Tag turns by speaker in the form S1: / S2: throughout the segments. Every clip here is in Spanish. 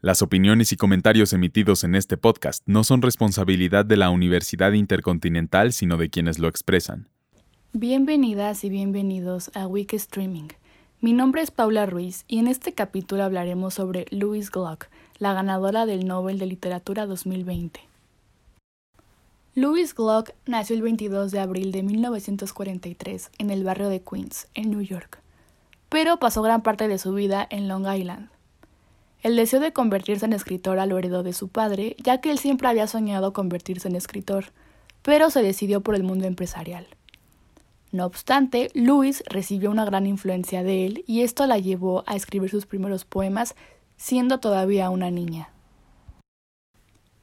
S1: Las opiniones y comentarios emitidos en este podcast no son responsabilidad de la Universidad Intercontinental, sino de quienes lo expresan.
S2: Bienvenidas y bienvenidos a Week Streaming. Mi nombre es Paula Ruiz y en este capítulo hablaremos sobre Louise Gluck, la ganadora del Nobel de Literatura 2020. Louise Gluck nació el 22 de abril de 1943 en el barrio de Queens, en New York, pero pasó gran parte de su vida en Long Island. El deseo de convertirse en escritora lo heredó de su padre, ya que él siempre había soñado convertirse en escritor, pero se decidió por el mundo empresarial. No obstante, Louis recibió una gran influencia de él y esto la llevó a escribir sus primeros poemas siendo todavía una niña.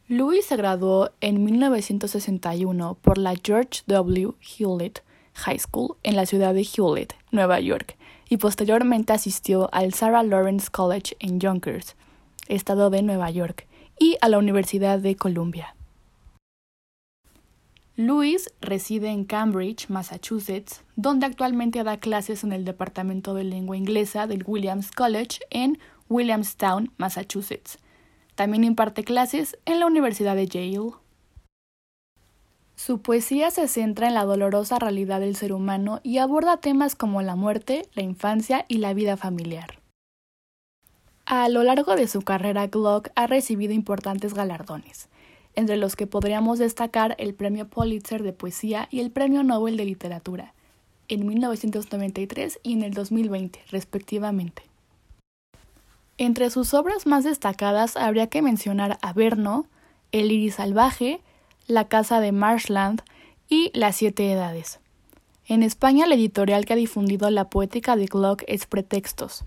S2: Louis se graduó en 1961 por la George W. Hewlett High School en la ciudad de Hewlett, Nueva York, y posteriormente asistió al Sarah Lawrence College en Yonkers, estado de Nueva York, y a la Universidad de Columbia. Louis reside en Cambridge, Massachusetts, donde actualmente da clases en el Departamento de Lengua Inglesa del Williams College en Williamstown, Massachusetts. También imparte clases en la Universidad de Yale. Su poesía se centra en la dolorosa realidad del ser humano y aborda temas como la muerte, la infancia y la vida familiar. A lo largo de su carrera, Glock ha recibido importantes galardones, entre los que podríamos destacar el Premio Pulitzer de Poesía y el Premio Nobel de Literatura, en 1993 y en el 2020, respectivamente. Entre sus obras más destacadas habría que mencionar Averno, El iris salvaje, la Casa de Marshland y Las Siete Edades. En España, la editorial que ha difundido la poética de Glock es Pretextos.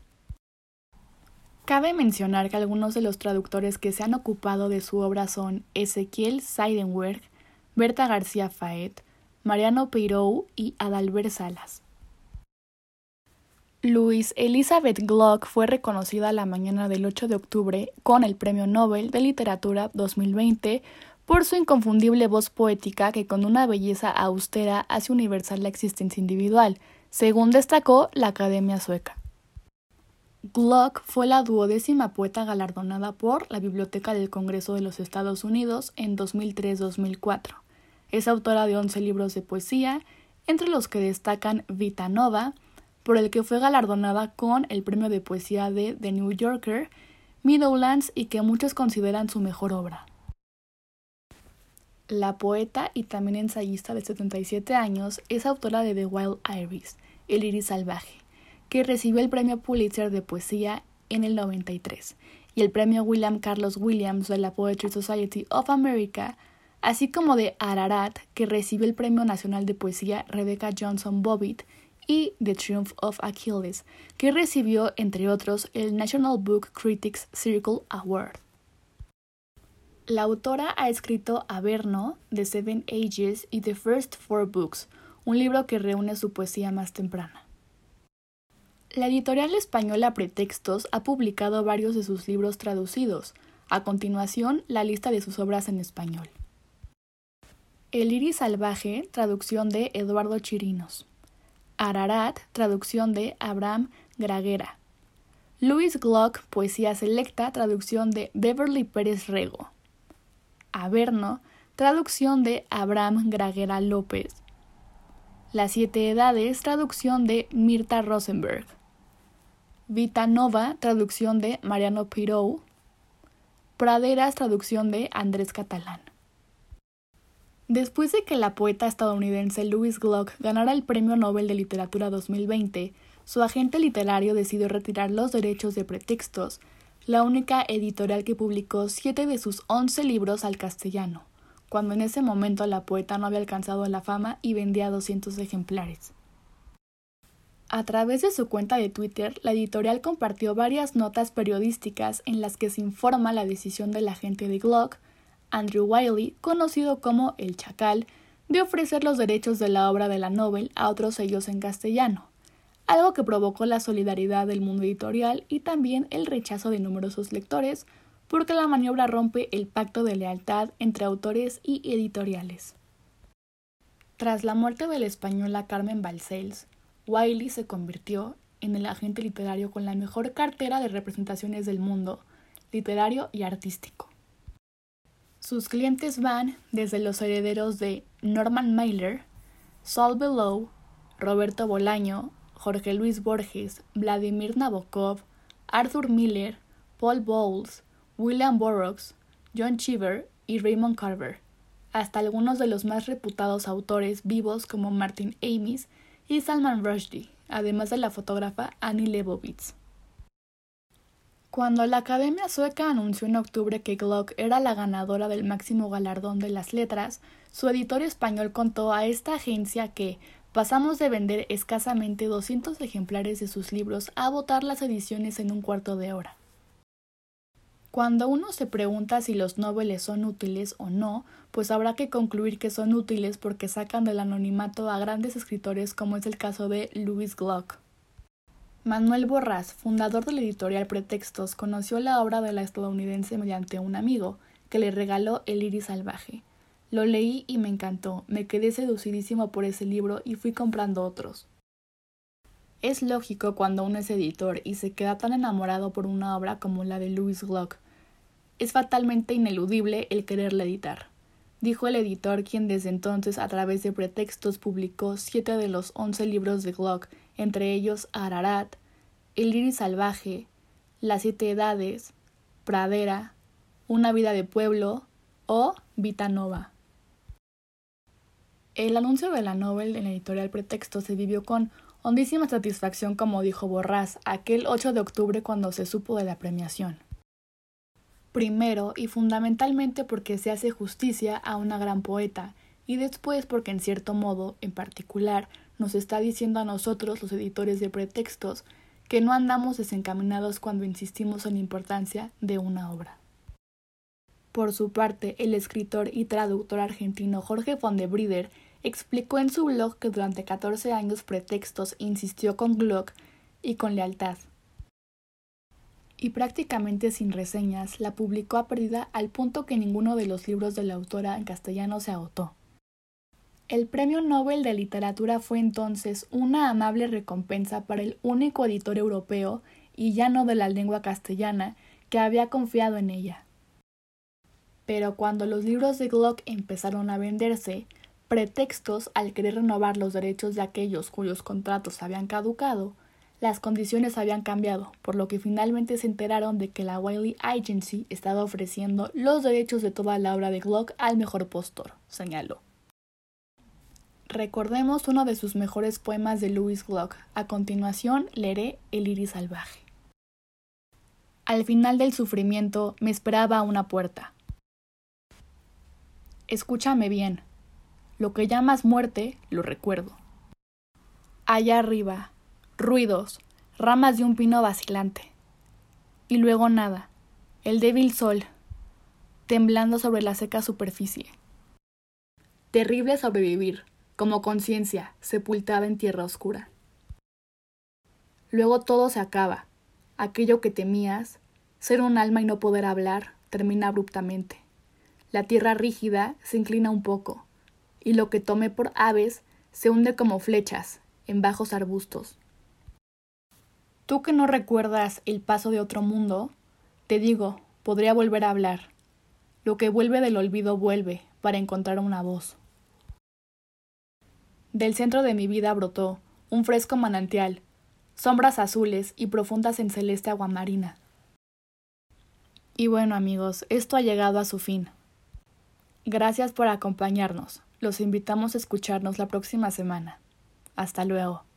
S2: Cabe mencionar que algunos de los traductores que se han ocupado de su obra son Ezequiel Seidenberg, Berta García Faet, Mariano Peirou y Adalbert Salas. Louise Elizabeth Glock fue reconocida la mañana del 8 de octubre con el Premio Nobel de Literatura 2020 por su inconfundible voz poética que con una belleza austera hace universal la existencia individual, según destacó la Academia Sueca. Gluck fue la duodécima poeta galardonada por la Biblioteca del Congreso de los Estados Unidos en 2003-2004. Es autora de 11 libros de poesía, entre los que destacan Vita Nova, por el que fue galardonada con el premio de poesía de The New Yorker, Meadowlands y que muchos consideran su mejor obra. La poeta y también ensayista de 77 años es autora de The Wild Iris, El iris salvaje, que recibió el premio Pulitzer de poesía en el 93 y el premio William Carlos Williams de la Poetry Society of America, así como de Ararat, que recibió el premio nacional de poesía Rebecca Johnson Bobbitt y The Triumph of Achilles, que recibió, entre otros, el National Book Critics Circle Award. La autora ha escrito Averno, The Seven Ages y The First Four Books, un libro que reúne su poesía más temprana. La editorial española Pretextos ha publicado varios de sus libros traducidos. A continuación, la lista de sus obras en español. El iris salvaje, traducción de Eduardo Chirinos. Ararat, traducción de Abraham Graguera. Louis Glock, poesía selecta, traducción de Beverly Pérez Rego. Averno, traducción de Abraham Graguera López. Las siete edades, traducción de Mirta Rosenberg. Vita Nova, traducción de Mariano Pirou. Praderas, traducción de Andrés Catalán. Después de que la poeta estadounidense Louise Glock ganara el Premio Nobel de Literatura 2020, su agente literario decidió retirar los derechos de pretextos la única editorial que publicó siete de sus once libros al castellano, cuando en ese momento la poeta no había alcanzado la fama y vendía 200 ejemplares. A través de su cuenta de Twitter, la editorial compartió varias notas periodísticas en las que se informa la decisión del agente de Glock, Andrew Wiley, conocido como El Chacal, de ofrecer los derechos de la obra de la novel a otros sellos en castellano, algo que provocó la solidaridad del mundo editorial y también el rechazo de numerosos lectores, porque la maniobra rompe el pacto de lealtad entre autores y editoriales. Tras la muerte de la española Carmen Balcells, Wiley se convirtió en el agente literario con la mejor cartera de representaciones del mundo, literario y artístico. Sus clientes van desde los herederos de Norman Mailer, Saul Below, Roberto Bolaño, Jorge Luis Borges, Vladimir Nabokov, Arthur Miller, Paul Bowles, William Burroughs, John Cheever y Raymond Carver, hasta algunos de los más reputados autores vivos como Martin Amis y Salman Rushdie, además de la fotógrafa Annie Leibovitz. Cuando la Academia Sueca anunció en octubre que Gluck era la ganadora del máximo galardón de las letras, su editor español contó a esta agencia que pasamos de vender escasamente 200 ejemplares de sus libros a votar las ediciones en un cuarto de hora. Cuando uno se pregunta si los noveles son útiles o no, pues habrá que concluir que son útiles porque sacan del anonimato a grandes escritores como es el caso de Louis Gluck. Manuel Borrás, fundador de la editorial Pretextos, conoció la obra de la estadounidense mediante un amigo, que le regaló El iris salvaje. Lo leí y me encantó, me quedé seducidísimo por ese libro y fui comprando otros. Es lógico cuando uno es editor y se queda tan enamorado por una obra como la de Louis Gluck. Es fatalmente ineludible el quererla editar, dijo el editor quien desde entonces a través de pretextos publicó siete de los once libros de Gluck entre ellos Ararat, El iris salvaje, Las siete edades, Pradera, Una vida de pueblo o Vita Nova. El anuncio de la novela en la editorial Pretexto se vivió con hondísima satisfacción, como dijo Borrás, aquel 8 de octubre cuando se supo de la premiación. Primero y fundamentalmente porque se hace justicia a una gran poeta, y después porque en cierto modo, en particular, nos está diciendo a nosotros, los editores de pretextos, que no andamos desencaminados cuando insistimos en la importancia de una obra. Por su parte, el escritor y traductor argentino Jorge von de Brider explicó en su blog que durante 14 años Pretextos insistió con Gluck y con lealtad. Y prácticamente sin reseñas, la publicó a pérdida al punto que ninguno de los libros de la autora en castellano se agotó. El Premio Nobel de Literatura fue entonces una amable recompensa para el único editor europeo, y ya no de la lengua castellana, que había confiado en ella. Pero cuando los libros de Gluck empezaron a venderse, pretextos al querer renovar los derechos de aquellos cuyos contratos habían caducado, las condiciones habían cambiado, por lo que finalmente se enteraron de que la Wiley Agency estaba ofreciendo los derechos de toda la obra de Gluck al mejor postor, señaló. Recordemos uno de sus mejores poemas de Louis Gluck. A continuación leeré El iris salvaje. Al final del sufrimiento me esperaba una puerta. Escúchame bien. Lo que llamas muerte, lo recuerdo. Allá arriba, ruidos, ramas de un pino vacilante. Y luego nada, el débil sol, temblando sobre la seca superficie. Terrible sobrevivir como conciencia sepultada en tierra oscura. Luego todo se acaba. Aquello que temías, ser un alma y no poder hablar, termina abruptamente. La tierra rígida se inclina un poco, y lo que tomé por aves se hunde como flechas en bajos arbustos. Tú que no recuerdas el paso de otro mundo, te digo, podría volver a hablar. Lo que vuelve del olvido vuelve para encontrar una voz. Del centro de mi vida brotó un fresco manantial, sombras azules y profundas en celeste aguamarina. Y bueno amigos, esto ha llegado a su fin. Gracias por acompañarnos. Los invitamos a escucharnos la próxima semana. Hasta luego.